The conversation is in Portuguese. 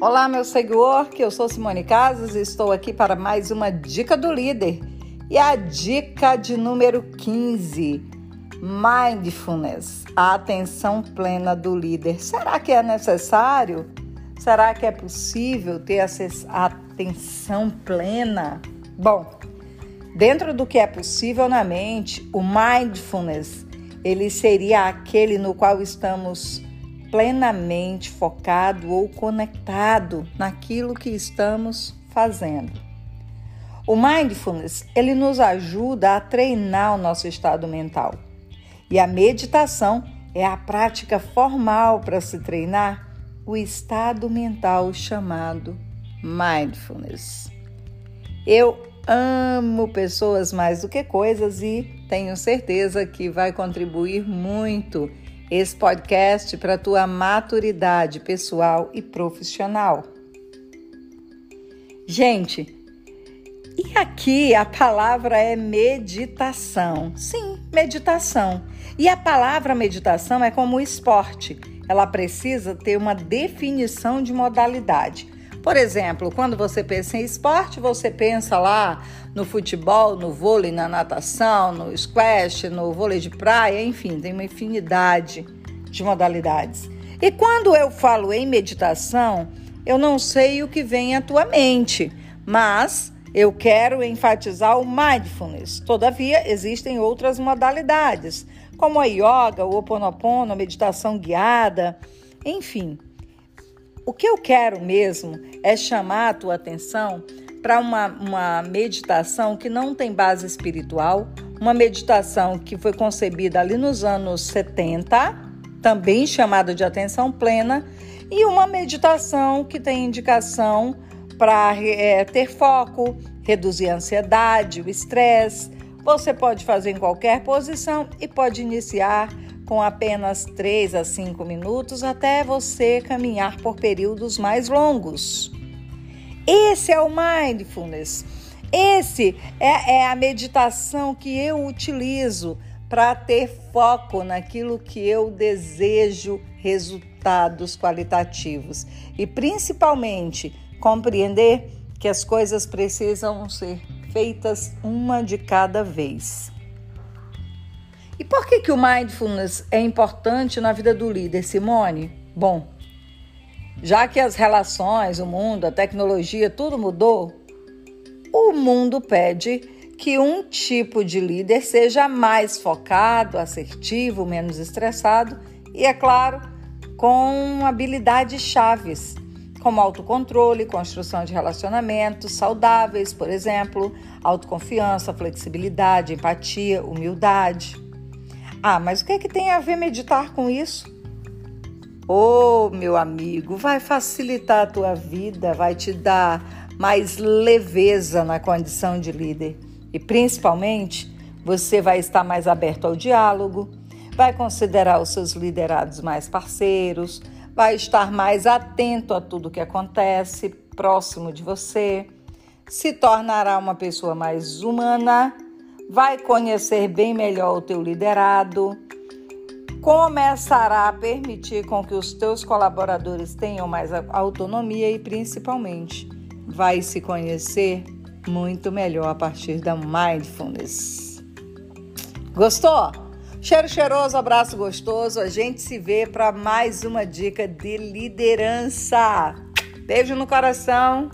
Olá, meu seguidor, que eu sou Simone Casas e estou aqui para mais uma dica do líder. E a dica de número 15, mindfulness, a atenção plena do líder. Será que é necessário? Será que é possível ter a atenção plena? Bom, dentro do que é possível na mente, o mindfulness, ele seria aquele no qual estamos plenamente focado ou conectado naquilo que estamos fazendo. O mindfulness, ele nos ajuda a treinar o nosso estado mental. E a meditação é a prática formal para se treinar o estado mental chamado mindfulness. Eu amo pessoas mais do que coisas e tenho certeza que vai contribuir muito esse podcast para a tua maturidade pessoal e profissional. Gente, e aqui a palavra é meditação. Sim, meditação. E a palavra meditação é como esporte. Ela precisa ter uma definição de modalidade. Por exemplo, quando você pensa em esporte, você pensa lá no futebol, no vôlei, na natação, no squash, no vôlei de praia, enfim, tem uma infinidade de modalidades. E quando eu falo em meditação, eu não sei o que vem à tua mente, mas eu quero enfatizar o mindfulness. Todavia, existem outras modalidades, como a yoga, o oponopono, a meditação guiada, enfim. O que eu quero mesmo é chamar a tua atenção para uma, uma meditação que não tem base espiritual, uma meditação que foi concebida ali nos anos 70, também chamada de atenção plena, e uma meditação que tem indicação para é, ter foco, reduzir a ansiedade, o estresse. Você pode fazer em qualquer posição e pode iniciar com apenas 3 a 5 minutos até você caminhar por períodos mais longos. Esse é o mindfulness. Esse é, é a meditação que eu utilizo para ter foco naquilo que eu desejo resultados qualitativos e principalmente compreender que as coisas precisam ser feitas uma de cada vez. E por que, que o mindfulness é importante na vida do líder, Simone? Bom, já que as relações, o mundo, a tecnologia, tudo mudou, o mundo pede que um tipo de líder seja mais focado, assertivo, menos estressado e, é claro, com habilidades chaves, como autocontrole, construção de relacionamentos saudáveis, por exemplo, autoconfiança, flexibilidade, empatia, humildade. Ah, mas o que é que tem a ver meditar com isso? Oh, meu amigo, vai facilitar a tua vida, vai te dar mais leveza na condição de líder. E principalmente, você vai estar mais aberto ao diálogo, vai considerar os seus liderados mais parceiros, vai estar mais atento a tudo que acontece próximo de você, se tornará uma pessoa mais humana vai conhecer bem melhor o teu liderado, começará a permitir com que os teus colaboradores tenham mais autonomia e principalmente vai se conhecer muito melhor a partir da mindfulness. Gostou? Cheiro cheiroso, abraço gostoso. A gente se vê para mais uma dica de liderança. Beijo no coração.